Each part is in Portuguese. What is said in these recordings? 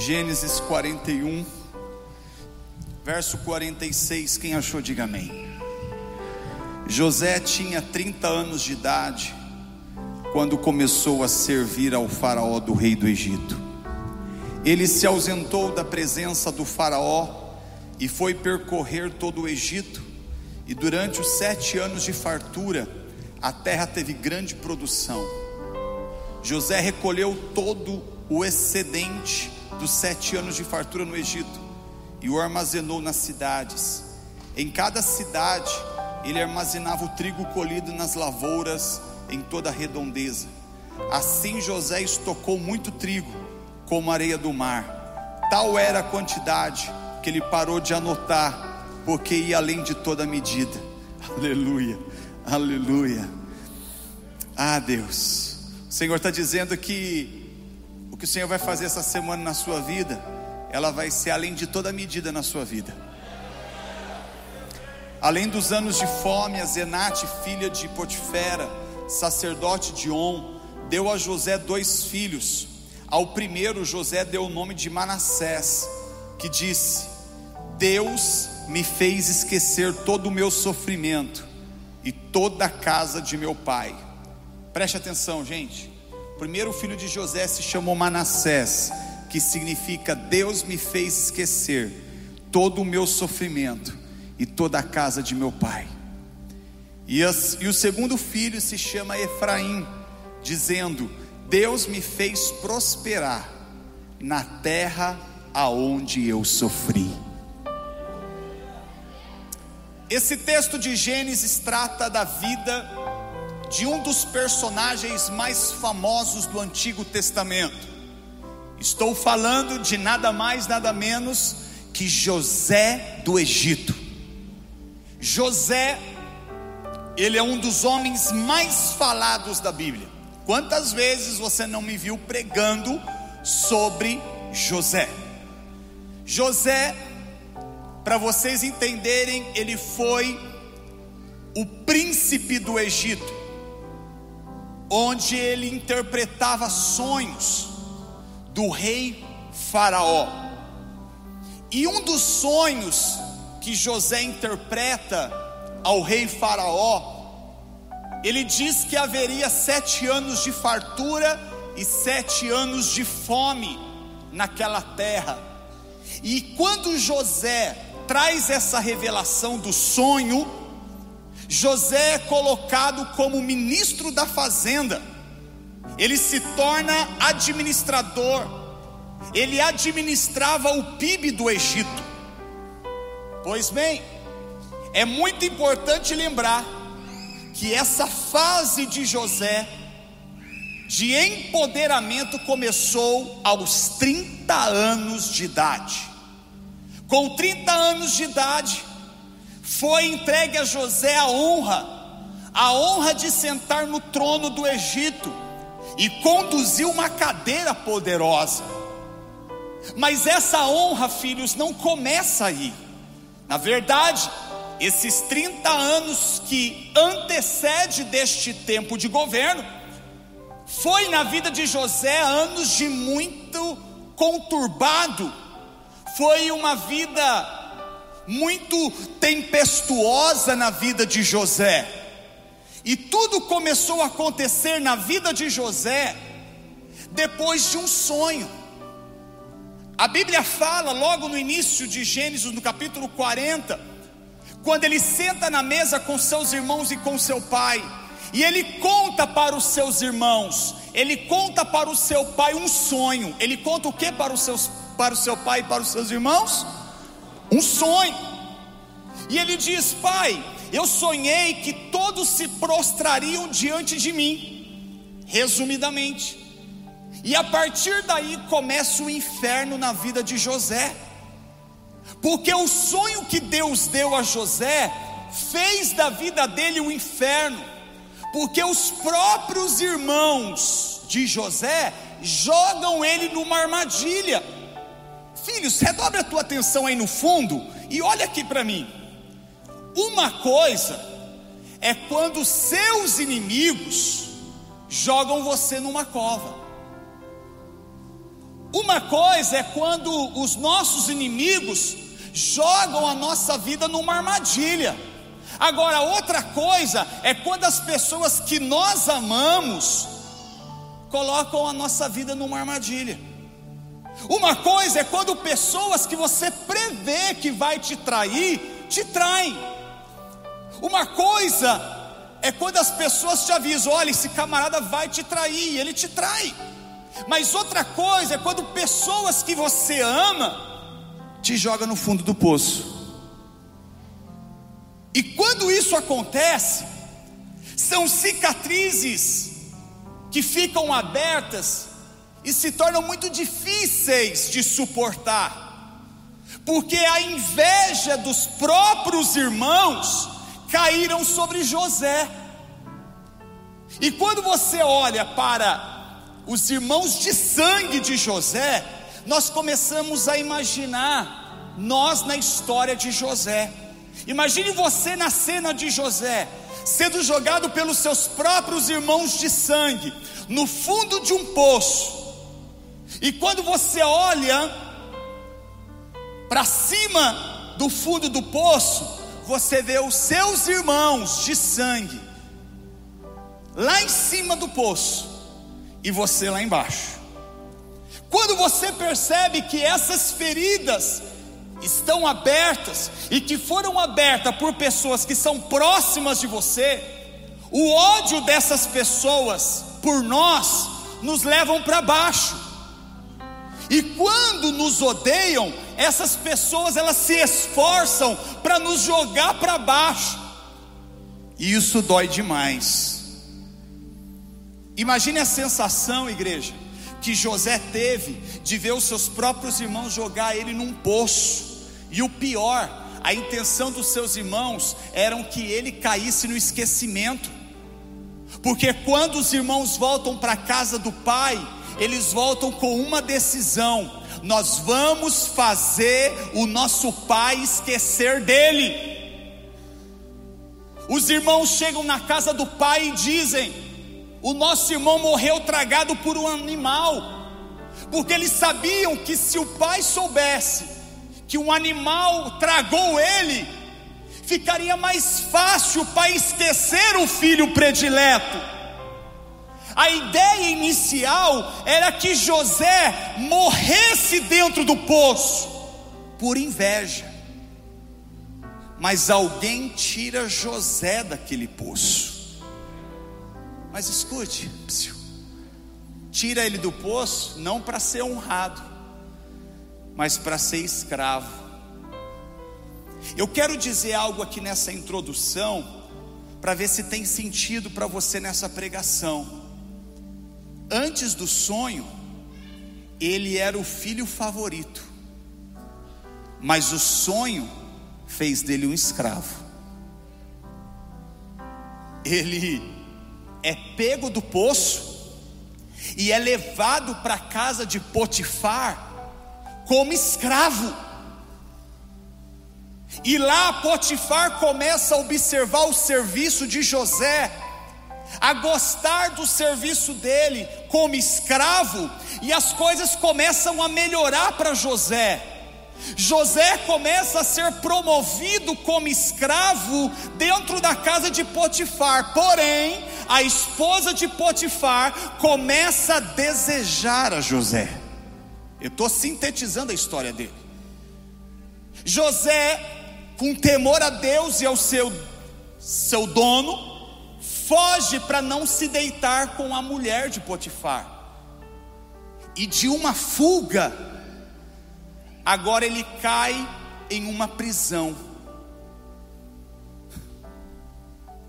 Gênesis 41, verso 46. Quem achou, diga amém. José tinha 30 anos de idade quando começou a servir ao Faraó do rei do Egito. Ele se ausentou da presença do Faraó e foi percorrer todo o Egito, e durante os sete anos de fartura, a terra teve grande produção. José recolheu todo o excedente dos sete anos de fartura no Egito e o armazenou nas cidades. Em cada cidade, ele armazenava o trigo colhido nas lavouras em toda a redondeza. Assim José estocou muito trigo, como areia do mar. Tal era a quantidade que ele parou de anotar, porque ia além de toda medida. Aleluia, aleluia. Ah, Deus, o Senhor está dizendo que que o Senhor vai fazer essa semana na sua vida, ela vai ser além de toda medida na sua vida. Além dos anos de fome, a Zenate, filha de Potifera, sacerdote de On, deu a José dois filhos. Ao primeiro, José deu o nome de Manassés, que disse: Deus me fez esquecer todo o meu sofrimento e toda a casa de meu pai. Preste atenção, gente. Primeiro filho de José se chamou Manassés, que significa Deus me fez esquecer todo o meu sofrimento e toda a casa de meu pai. E, as, e o segundo filho se chama Efraim, dizendo: Deus me fez prosperar na terra aonde eu sofri. Esse texto de Gênesis trata da vida de um dos personagens mais famosos do Antigo Testamento. Estou falando de nada mais, nada menos que José do Egito. José, ele é um dos homens mais falados da Bíblia. Quantas vezes você não me viu pregando sobre José? José, para vocês entenderem, ele foi o príncipe do Egito, onde ele interpretava sonhos do rei Faraó. E um dos sonhos que José interpreta ao rei Faraó, ele diz que haveria sete anos de fartura e sete anos de fome naquela terra. E quando José traz essa revelação do sonho, José é colocado como ministro da fazenda, ele se torna administrador, ele administrava o PIB do Egito. Pois bem, é muito importante lembrar que essa fase de José de empoderamento começou aos 30 anos de idade. Com 30 anos de idade, foi entregue a José a honra, a honra de sentar no trono do Egito e conduziu uma cadeira poderosa. Mas essa honra, filhos, não começa aí. Na verdade, esses 30 anos que antecede deste tempo de governo, foi na vida de José anos de muito conturbado, foi uma vida muito tempestuosa na vida de José. E tudo começou a acontecer na vida de José depois de um sonho. A Bíblia fala logo no início de Gênesis, no capítulo 40, quando ele senta na mesa com seus irmãos e com seu pai, e ele conta para os seus irmãos, ele conta para o seu pai um sonho. Ele conta o que para, seus, para o seu pai e para os seus irmãos? Um sonho. E ele diz: Pai, eu sonhei que todos se prostrariam diante de mim. Resumidamente, e a partir daí começa o inferno na vida de José, porque o sonho que Deus deu a José fez da vida dele um inferno, porque os próprios irmãos de José jogam ele numa armadilha. Filhos, redobre a tua atenção aí no fundo e olha aqui para mim. Uma coisa é quando seus inimigos jogam você numa cova. Uma coisa é quando os nossos inimigos jogam a nossa vida numa armadilha. Agora, outra coisa é quando as pessoas que nós amamos colocam a nossa vida numa armadilha. Uma coisa é quando pessoas que você prevê que vai te trair, te traem. Uma coisa é quando as pessoas te avisam: olha, esse camarada vai te trair, ele te trai. Mas outra coisa é quando pessoas que você ama te joga no fundo do poço. E quando isso acontece, são cicatrizes que ficam abertas e se tornam muito difíceis de suportar, porque a inveja dos próprios irmãos caíram sobre José. E quando você olha para os irmãos de sangue de José, nós começamos a imaginar nós na história de José. Imagine você na cena de José, sendo jogado pelos seus próprios irmãos de sangue, no fundo de um poço. E quando você olha para cima do fundo do poço, você vê os seus irmãos de sangue lá em cima do poço e você lá embaixo. Quando você percebe que essas feridas estão abertas e que foram abertas por pessoas que são próximas de você, o ódio dessas pessoas por nós nos levam para baixo. E quando nos odeiam, essas pessoas elas se esforçam para nos jogar para baixo. E isso dói demais. Imagine a sensação, igreja, que José teve de ver os seus próprios irmãos jogar ele num poço. E o pior, a intenção dos seus irmãos era que ele caísse no esquecimento. Porque quando os irmãos voltam para a casa do pai, eles voltam com uma decisão: nós vamos fazer o nosso pai esquecer dele. Os irmãos chegam na casa do pai e dizem: o nosso irmão morreu tragado por um animal, porque eles sabiam que se o pai soubesse que um animal tragou ele, ficaria mais fácil para esquecer o filho predileto. A ideia inicial era que José morresse dentro do poço por inveja. Mas alguém tira José daquele poço. Mas escute, tira ele do poço não para ser honrado, mas para ser escravo. Eu quero dizer algo aqui nessa introdução, para ver se tem sentido para você nessa pregação. Antes do sonho, ele era o filho favorito, mas o sonho fez dele um escravo. Ele é pego do poço e é levado para a casa de Potifar como escravo. E lá Potifar começa a observar o serviço de José a gostar do serviço dele como escravo, e as coisas começam a melhorar para José. José começa a ser promovido como escravo dentro da casa de Potifar, porém, a esposa de Potifar começa a desejar a José. Eu estou sintetizando a história dele. José, com temor a Deus e ao seu, seu dono, foge para não se deitar com a mulher de Potifar. E de uma fuga, agora ele cai em uma prisão.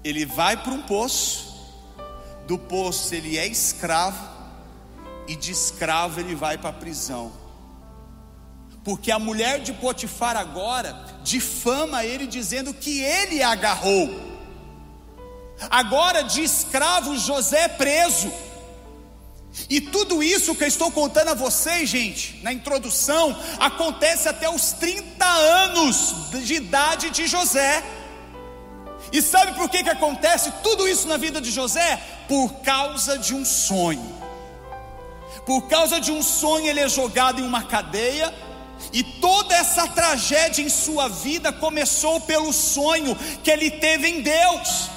Ele vai para um poço, do poço ele é escravo, e de escravo ele vai para a prisão. Porque a mulher de Potifar agora difama ele dizendo que ele agarrou. Agora de escravo José preso. E tudo isso que eu estou contando a vocês, gente, na introdução, acontece até os 30 anos de idade de José. E sabe por que, que acontece tudo isso na vida de José? Por causa de um sonho. Por causa de um sonho, ele é jogado em uma cadeia. E toda essa tragédia em sua vida começou pelo sonho que ele teve em Deus.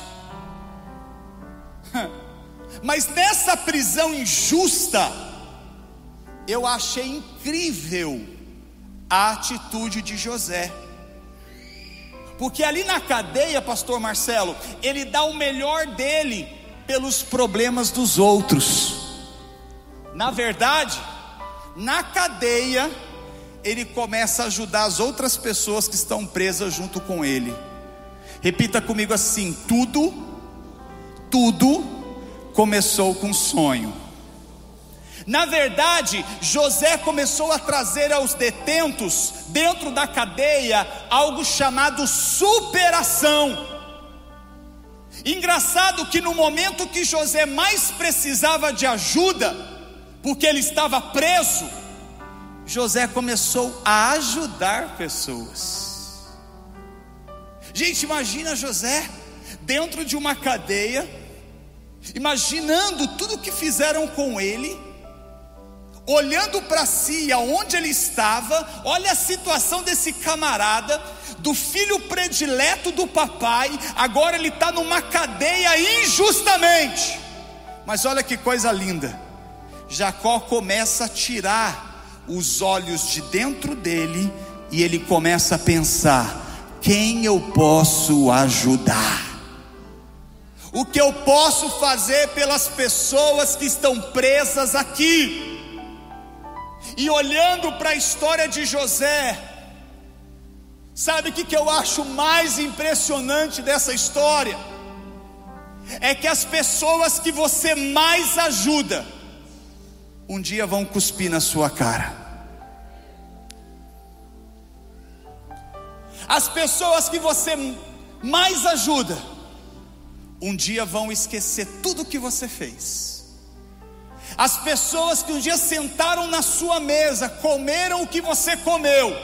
Mas nessa prisão injusta, eu achei incrível a atitude de José. Porque ali na cadeia, pastor Marcelo, ele dá o melhor dele pelos problemas dos outros. Na verdade, na cadeia, ele começa a ajudar as outras pessoas que estão presas junto com ele. Repita comigo assim: tudo, tudo começou com um sonho. Na verdade, José começou a trazer aos detentos, dentro da cadeia, algo chamado superação. Engraçado que no momento que José mais precisava de ajuda, porque ele estava preso, José começou a ajudar pessoas. Gente, imagina José dentro de uma cadeia, imaginando tudo que fizeram com ele olhando para si, aonde ele estava, olha a situação desse camarada, do filho predileto do papai, agora ele está numa cadeia injustamente. Mas olha que coisa linda, Jacó começa a tirar os olhos de dentro dele e ele começa a pensar: quem eu posso ajudar? O que eu posso fazer pelas pessoas que estão presas aqui? E olhando para a história de José, sabe o que, que eu acho mais impressionante dessa história? É que as pessoas que você mais ajuda, um dia vão cuspir na sua cara. As pessoas que você mais ajuda, um dia vão esquecer tudo que você fez. As pessoas que um dia sentaram na sua mesa, comeram o que você comeu,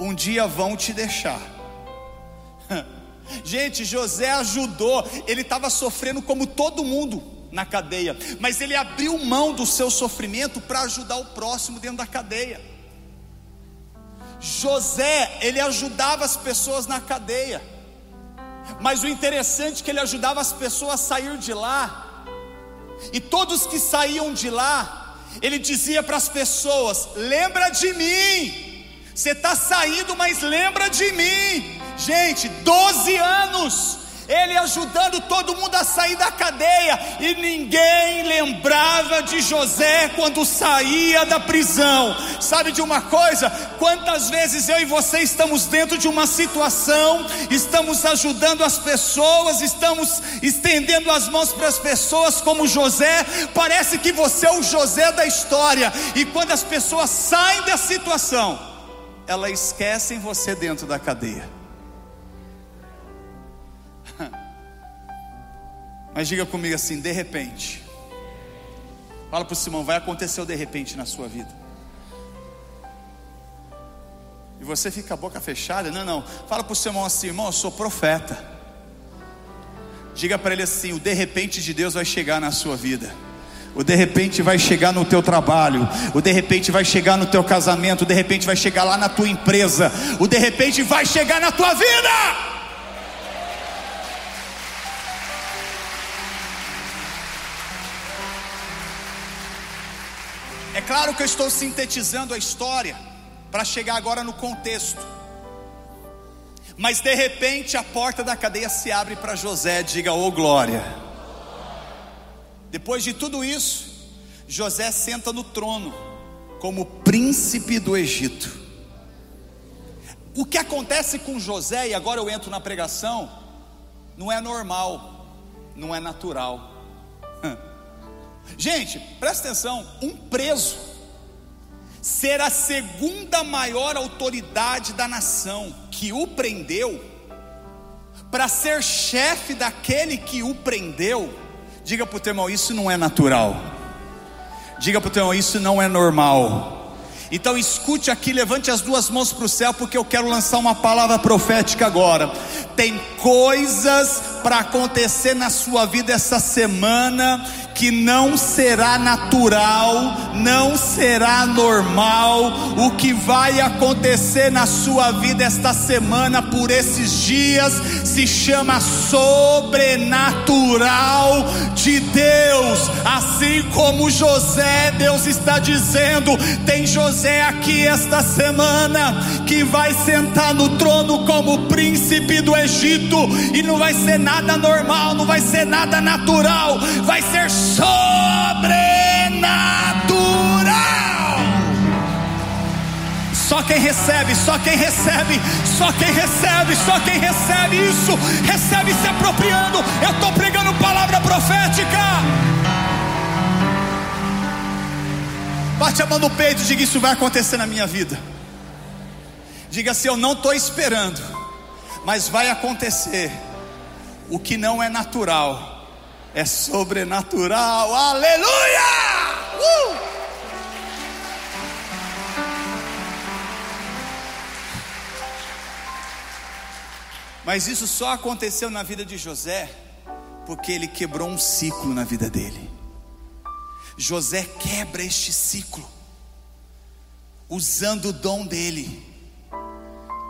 um dia vão te deixar. Gente, José ajudou, ele estava sofrendo como todo mundo na cadeia, mas ele abriu mão do seu sofrimento para ajudar o próximo dentro da cadeia. José, ele ajudava as pessoas na cadeia, mas o interessante é que ele ajudava as pessoas a sair de lá e todos que saíam de lá, ele dizia para as pessoas: lembra de mim. Você está saindo, mas lembra de mim. Gente, 12 anos ele ajudando todo mundo a sair da cadeia, e ninguém lembrava de José quando saía da prisão. Sabe de uma coisa? Quantas vezes eu e você estamos dentro de uma situação, estamos ajudando as pessoas, estamos estendendo as mãos para as pessoas, como José, parece que você é o José da história, e quando as pessoas saem da situação, elas esquecem você dentro da cadeia. Mas diga comigo assim: de repente. Fala para o Simão, vai acontecer o de repente na sua vida. E você fica a boca fechada? Não, não. Fala para o Simão assim, irmão, eu sou profeta. Diga para ele assim: o de repente de Deus vai chegar na sua vida. O de repente vai chegar no teu trabalho, o de repente vai chegar no teu casamento, o de repente vai chegar lá na tua empresa, o de repente vai chegar na tua vida. Claro que eu estou sintetizando a história para chegar agora no contexto. Mas de repente a porta da cadeia se abre para José, diga: "Oh glória". Depois de tudo isso, José senta no trono como príncipe do Egito. O que acontece com José, e agora eu entro na pregação, não é normal, não é natural. Gente, presta atenção: um preso ser a segunda maior autoridade da nação que o prendeu, para ser chefe daquele que o prendeu, diga para o teu irmão: isso não é natural. Diga para o teu irmão: isso não é normal. Então escute aqui, levante as duas mãos para o céu, porque eu quero lançar uma palavra profética agora. Tem coisas para acontecer na sua vida essa semana que não será natural, não será normal. O que vai acontecer na sua vida esta semana, por esses dias, se chama sobrenatural de Deus. Assim como José, Deus está dizendo: tem José aqui esta semana que vai sentar no trono como príncipe do Egito, e não vai ser nada normal, não vai ser nada natural, vai ser sobrenatural. Só quem recebe, só quem recebe, só quem recebe, só quem recebe isso, recebe se apropriando. Eu estou pregando palavra profética. Bate a mão no peito e diga: Isso vai acontecer na minha vida. Diga assim: Eu não estou esperando, mas vai acontecer. O que não é natural é sobrenatural. Aleluia! Uh! Mas isso só aconteceu na vida de José porque ele quebrou um ciclo na vida dele. José quebra este ciclo usando o dom dele,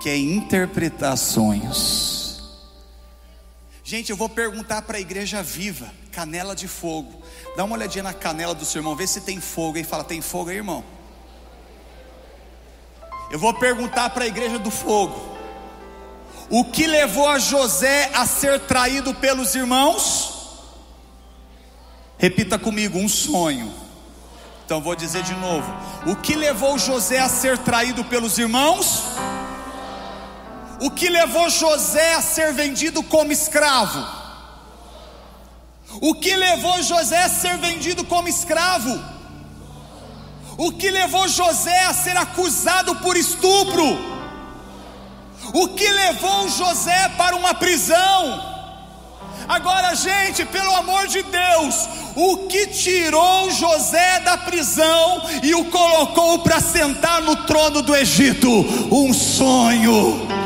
que é interpretar sonhos. Gente, eu vou perguntar para a igreja viva, canela de fogo. Dá uma olhadinha na canela do seu irmão, vê se tem fogo aí. Fala, tem fogo aí, irmão? Eu vou perguntar para a igreja do fogo. O que levou a José a ser traído pelos irmãos? Repita comigo, um sonho. Então vou dizer de novo. O que levou José a ser traído pelos irmãos? O que levou José a ser vendido como escravo? O que levou José a ser vendido como escravo? O que levou José a ser acusado por estupro? O que levou José para uma prisão? Agora, gente, pelo amor de Deus, o que tirou José da prisão e o colocou para sentar no trono do Egito? Um sonho.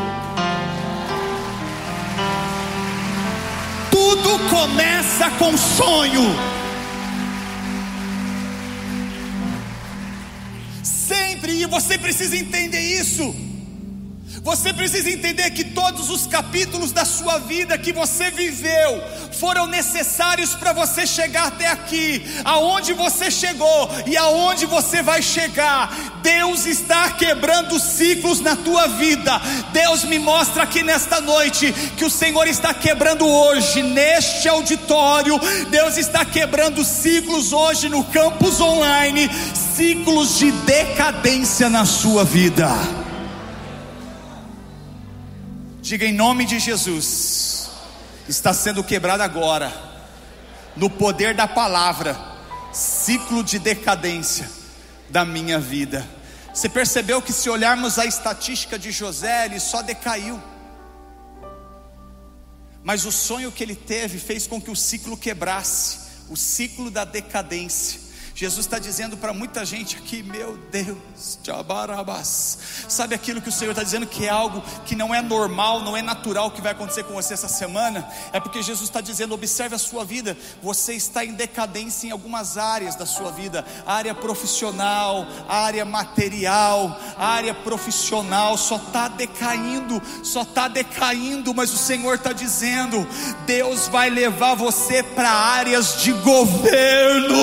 Tudo começa com sonho. Sempre, e você precisa entender isso. Você precisa entender que todos os capítulos da sua vida que você viveu foram necessários para você chegar até aqui, aonde você chegou e aonde você vai chegar. Deus está quebrando ciclos na tua vida. Deus me mostra aqui nesta noite que o Senhor está quebrando hoje, neste auditório. Deus está quebrando ciclos hoje no campus online ciclos de decadência na sua vida. Diga em nome de Jesus. Está sendo quebrado agora, no poder da palavra, ciclo de decadência da minha vida. Você percebeu que se olharmos a estatística de José, ele só decaiu. Mas o sonho que ele teve fez com que o ciclo quebrasse, o ciclo da decadência. Jesus está dizendo para muita gente aqui, meu Deus, tchabarabás. sabe aquilo que o Senhor está dizendo que é algo que não é normal, não é natural que vai acontecer com você essa semana? É porque Jesus está dizendo: observe a sua vida, você está em decadência em algumas áreas da sua vida área profissional, área material, área profissional, só está decaindo, só está decaindo, mas o Senhor está dizendo: Deus vai levar você para áreas de governo,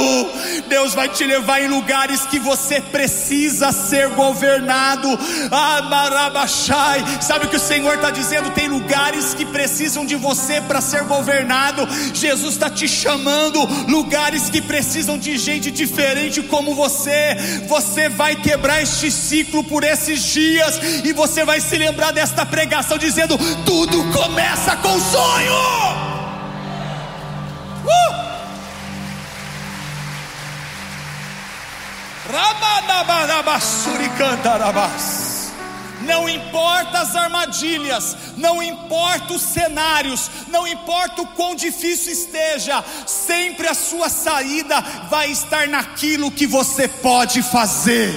Deus Deus vai te levar em lugares que você precisa ser governado. Amarabachai, sabe o que o Senhor está dizendo? Tem lugares que precisam de você para ser governado. Jesus está te chamando, lugares que precisam de gente diferente como você. Você vai quebrar este ciclo por esses dias e você vai se lembrar desta pregação dizendo: tudo começa com sonho. Uh! Não importa as armadilhas, não importa os cenários, não importa o quão difícil esteja, sempre a sua saída vai estar naquilo que você pode fazer.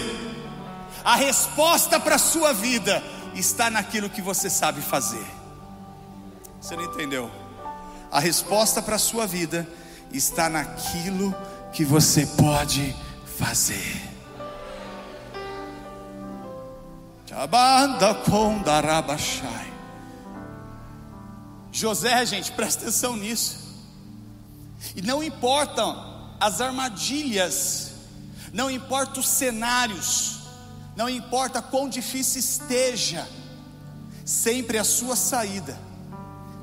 A resposta para a sua vida está naquilo que você sabe fazer. Você não entendeu? A resposta para a sua vida está naquilo que você pode fazer. José, gente, presta atenção nisso. E não importam as armadilhas, não importa os cenários, não importa quão difícil esteja, sempre a sua saída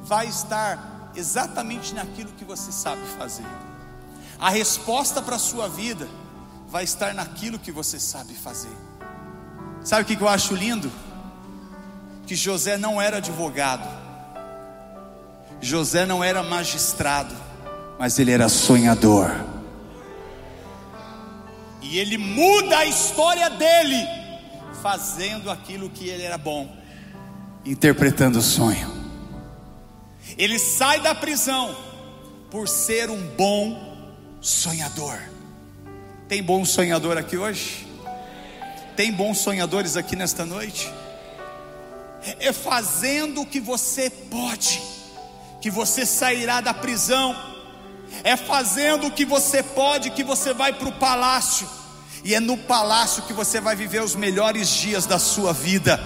vai estar exatamente naquilo que você sabe fazer. A resposta para a sua vida vai estar naquilo que você sabe fazer. Sabe o que eu acho lindo? Que José não era advogado, José não era magistrado, mas ele era sonhador. E ele muda a história dele, fazendo aquilo que ele era bom, interpretando o sonho. Ele sai da prisão por ser um bom sonhador. Tem bom sonhador aqui hoje? Tem bons sonhadores aqui nesta noite? É fazendo o que você pode, que você sairá da prisão. É fazendo o que você pode, que você vai para o palácio. E é no palácio que você vai viver os melhores dias da sua vida.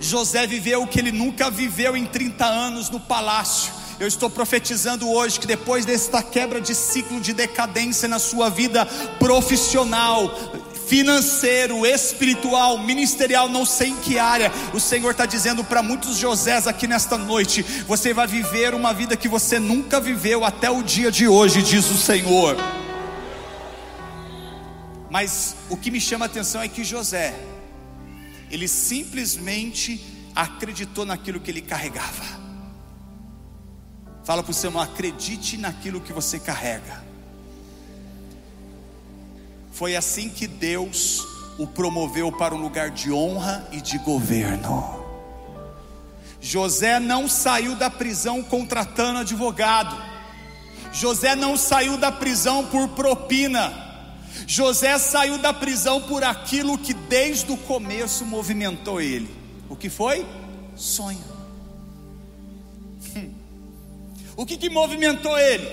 José viveu o que ele nunca viveu em 30 anos no palácio. Eu estou profetizando hoje que depois desta quebra de ciclo de decadência na sua vida profissional, financeiro, espiritual, ministerial, não sei em que área, o Senhor está dizendo para muitos Josés aqui nesta noite: você vai viver uma vida que você nunca viveu até o dia de hoje, diz o Senhor. Mas o que me chama a atenção é que José, ele simplesmente acreditou naquilo que ele carregava. Fala para o seu irmão, acredite naquilo que você carrega. Foi assim que Deus o promoveu para um lugar de honra e de governo. José não saiu da prisão contratando advogado. José não saiu da prisão por propina. José saiu da prisão por aquilo que desde o começo movimentou ele. O que foi? Sonho. O que, que movimentou ele?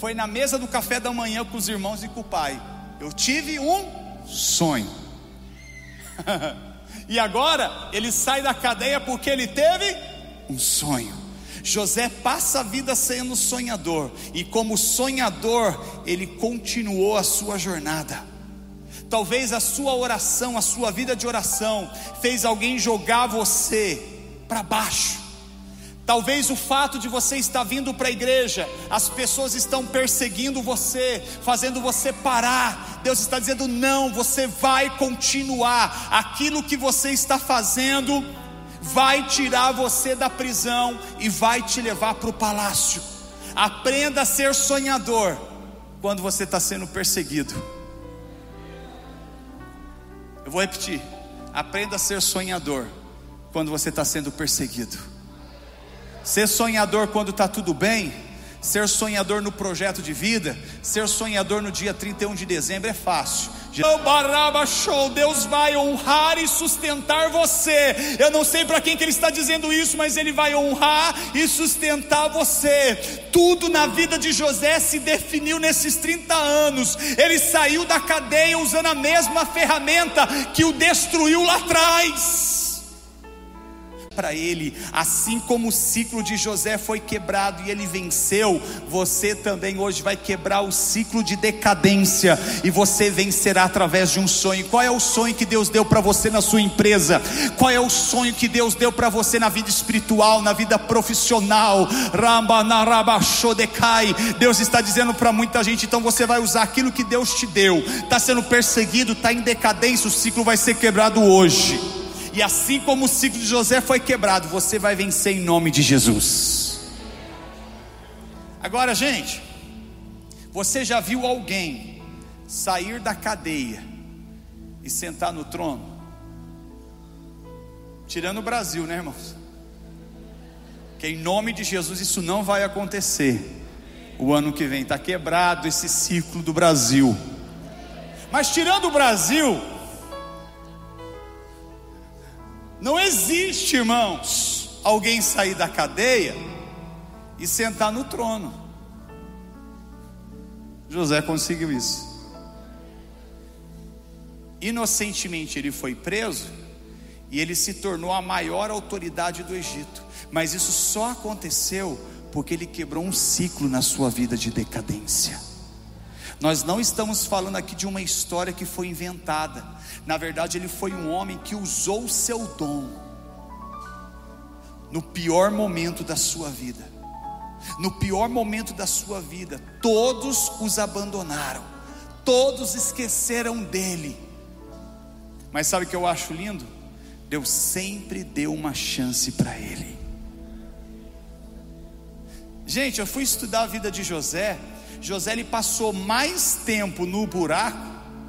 Foi na mesa do café da manhã com os irmãos e com o pai. Eu tive um sonho. e agora ele sai da cadeia porque ele teve um sonho. José passa a vida sendo sonhador, e como sonhador, ele continuou a sua jornada. Talvez a sua oração, a sua vida de oração, fez alguém jogar você para baixo Talvez o fato de você estar vindo para a igreja, as pessoas estão perseguindo você, fazendo você parar. Deus está dizendo: não, você vai continuar. Aquilo que você está fazendo vai tirar você da prisão e vai te levar para o palácio. Aprenda a ser sonhador quando você está sendo perseguido. Eu vou repetir: aprenda a ser sonhador quando você está sendo perseguido. Ser sonhador quando está tudo bem, ser sonhador no projeto de vida, ser sonhador no dia 31 de dezembro é fácil. Show, Deus vai honrar e sustentar você. Eu não sei para quem que ele está dizendo isso, mas ele vai honrar e sustentar você. Tudo na vida de José se definiu nesses 30 anos. Ele saiu da cadeia usando a mesma ferramenta que o destruiu lá atrás para ele, assim como o ciclo de José foi quebrado e ele venceu, você também hoje vai quebrar o ciclo de decadência e você vencerá através de um sonho. Qual é o sonho que Deus deu para você na sua empresa? Qual é o sonho que Deus deu para você na vida espiritual, na vida profissional? Deus está dizendo para muita gente, então você vai usar aquilo que Deus te deu. Está sendo perseguido, está em decadência, o ciclo vai ser quebrado hoje. E assim como o ciclo de José foi quebrado, você vai vencer em nome de Jesus. Agora, gente, você já viu alguém sair da cadeia e sentar no trono? Tirando o Brasil, né, irmãos? Que em nome de Jesus isso não vai acontecer. O ano que vem está quebrado esse ciclo do Brasil. Mas tirando o Brasil, não existe, irmãos, alguém sair da cadeia e sentar no trono. José conseguiu isso. Inocentemente ele foi preso e ele se tornou a maior autoridade do Egito. Mas isso só aconteceu porque ele quebrou um ciclo na sua vida de decadência. Nós não estamos falando aqui de uma história que foi inventada. Na verdade, ele foi um homem que usou o seu dom no pior momento da sua vida. No pior momento da sua vida, todos os abandonaram, todos esqueceram dele. Mas sabe o que eu acho lindo? Deus sempre deu uma chance para ele. Gente, eu fui estudar a vida de José. José ele passou mais tempo no buraco,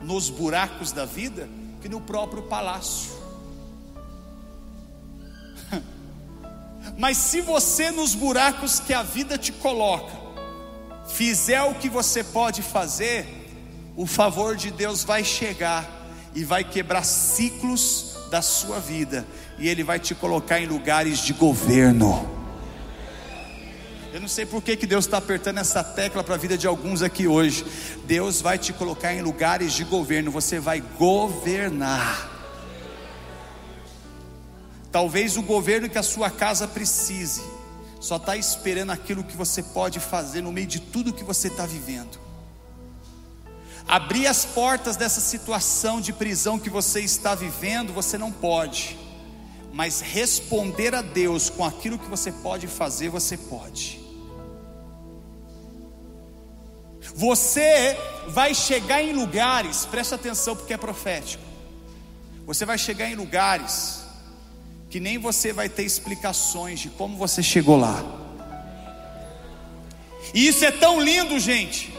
nos buracos da vida, que no próprio palácio. Mas se você nos buracos que a vida te coloca, fizer o que você pode fazer, o favor de Deus vai chegar e vai quebrar ciclos da sua vida, e Ele vai te colocar em lugares de governo. Eu não sei por que, que Deus está apertando essa tecla para a vida de alguns aqui hoje. Deus vai te colocar em lugares de governo, você vai governar. Talvez o governo que a sua casa precise, só está esperando aquilo que você pode fazer no meio de tudo que você está vivendo. Abrir as portas dessa situação de prisão que você está vivendo, você não pode, mas responder a Deus com aquilo que você pode fazer, você pode. Você vai chegar em lugares, presta atenção porque é profético. Você vai chegar em lugares que nem você vai ter explicações de como você chegou lá. E isso é tão lindo, gente,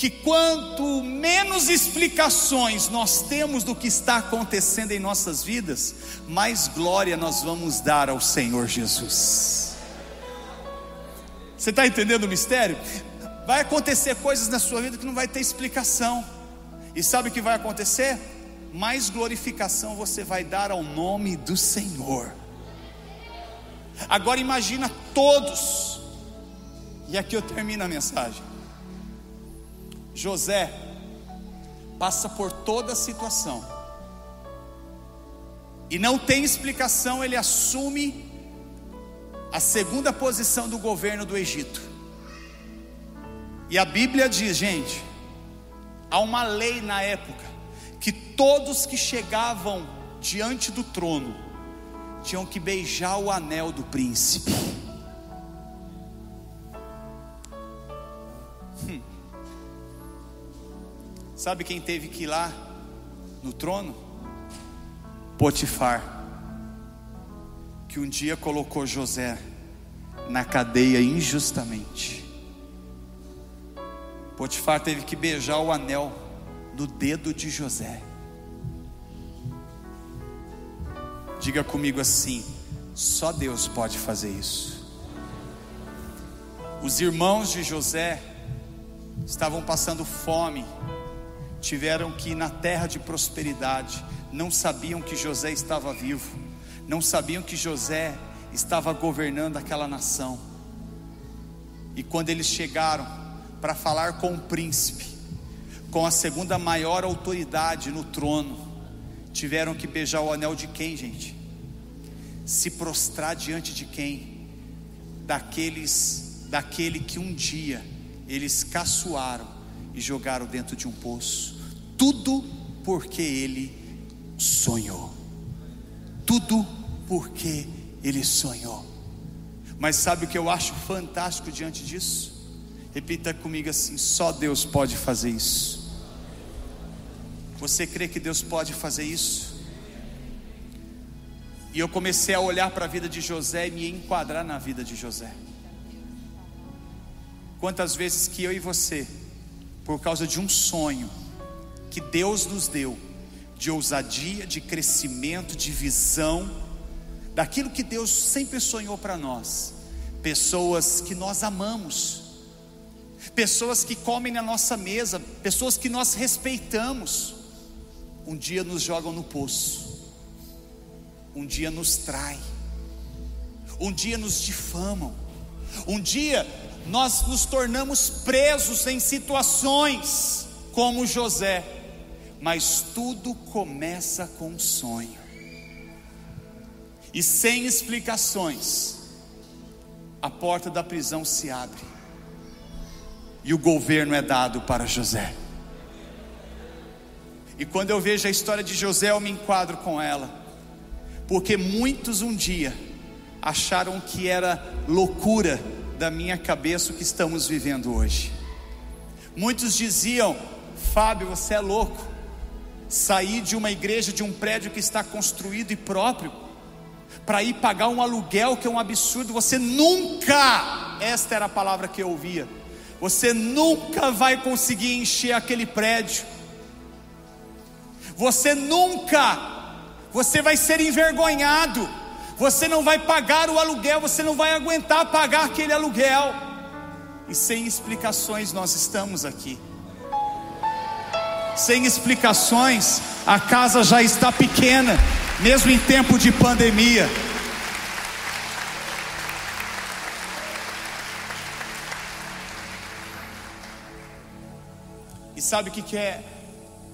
que quanto menos explicações nós temos do que está acontecendo em nossas vidas, mais glória nós vamos dar ao Senhor Jesus. Você está entendendo o mistério? Vai acontecer coisas na sua vida que não vai ter explicação, e sabe o que vai acontecer? mais glorificação você vai dar ao nome do Senhor. Agora imagina todos, e aqui eu termino a mensagem. José passa por toda a situação, e não tem explicação, ele assume a segunda posição do governo do Egito. E a Bíblia diz, gente, há uma lei na época que todos que chegavam diante do trono tinham que beijar o anel do príncipe. Sabe quem teve que ir lá no trono? Potifar, que um dia colocou José na cadeia injustamente. Potifar teve que beijar o anel no dedo de José. Diga comigo assim: só Deus pode fazer isso. Os irmãos de José estavam passando fome, tiveram que ir na terra de prosperidade, não sabiam que José estava vivo, não sabiam que José estava governando aquela nação. E quando eles chegaram para falar com o príncipe, com a segunda maior autoridade no trono, tiveram que beijar o anel de quem, gente? Se prostrar diante de quem? Daqueles, daquele que um dia eles caçoaram e jogaram dentro de um poço. Tudo porque ele sonhou. Tudo porque ele sonhou. Mas sabe o que eu acho fantástico diante disso? Repita comigo assim: só Deus pode fazer isso. Você crê que Deus pode fazer isso? E eu comecei a olhar para a vida de José e me enquadrar na vida de José. Quantas vezes que eu e você, por causa de um sonho que Deus nos deu, de ousadia, de crescimento, de visão, daquilo que Deus sempre sonhou para nós, pessoas que nós amamos, pessoas que comem na nossa mesa, pessoas que nós respeitamos, um dia nos jogam no poço, um dia nos trai, um dia nos difamam, um dia nós nos tornamos presos em situações como José, mas tudo começa com um sonho, e sem explicações, a porta da prisão se abre, e o governo é dado para José. E quando eu vejo a história de José, eu me enquadro com ela, porque muitos um dia acharam que era loucura da minha cabeça o que estamos vivendo hoje. Muitos diziam: Fábio, você é louco, sair de uma igreja, de um prédio que está construído e próprio, para ir pagar um aluguel que é um absurdo, você nunca, esta era a palavra que eu ouvia, você nunca vai conseguir encher aquele prédio. Você nunca, você vai ser envergonhado, você não vai pagar o aluguel, você não vai aguentar pagar aquele aluguel, e sem explicações nós estamos aqui. Sem explicações, a casa já está pequena, mesmo em tempo de pandemia. E sabe o que, é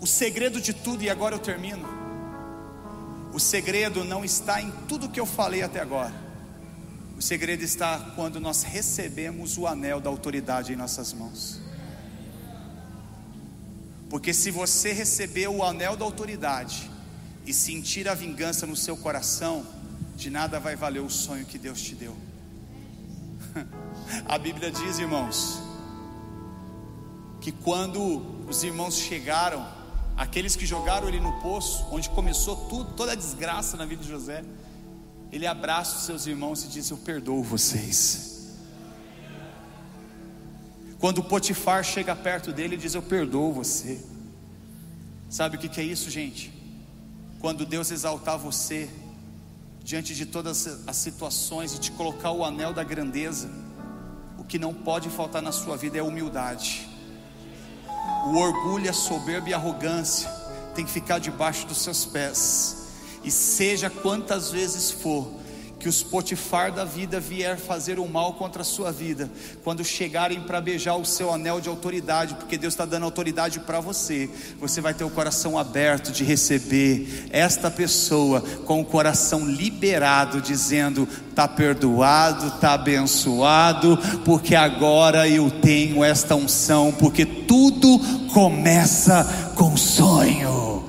o segredo de tudo, e agora eu termino. O segredo não está em tudo que eu falei até agora. O segredo está quando nós recebemos o anel da autoridade em nossas mãos. Porque se você receber o anel da autoridade e sentir a vingança no seu coração, de nada vai valer o sonho que Deus te deu. A Bíblia diz, irmãos, que quando os irmãos chegaram aqueles que jogaram ele no poço, onde começou tudo, toda a desgraça na vida de José, ele abraça os seus irmãos e diz: Eu perdoo vocês. Quando Potifar chega perto dele, ele diz: Eu perdoo você. Sabe o que é isso, gente? Quando Deus exaltar você diante de todas as situações e te colocar o anel da grandeza, o que não pode faltar na sua vida é humildade. O orgulho, a soberba e a arrogância tem que ficar debaixo dos seus pés. E seja quantas vezes for, que os Potifar da vida vier fazer o mal contra a sua vida, quando chegarem para beijar o seu anel de autoridade, porque Deus está dando autoridade para você, você vai ter o coração aberto de receber esta pessoa com o coração liberado, dizendo: está perdoado, está abençoado, porque agora eu tenho esta unção, porque tudo começa com sonho.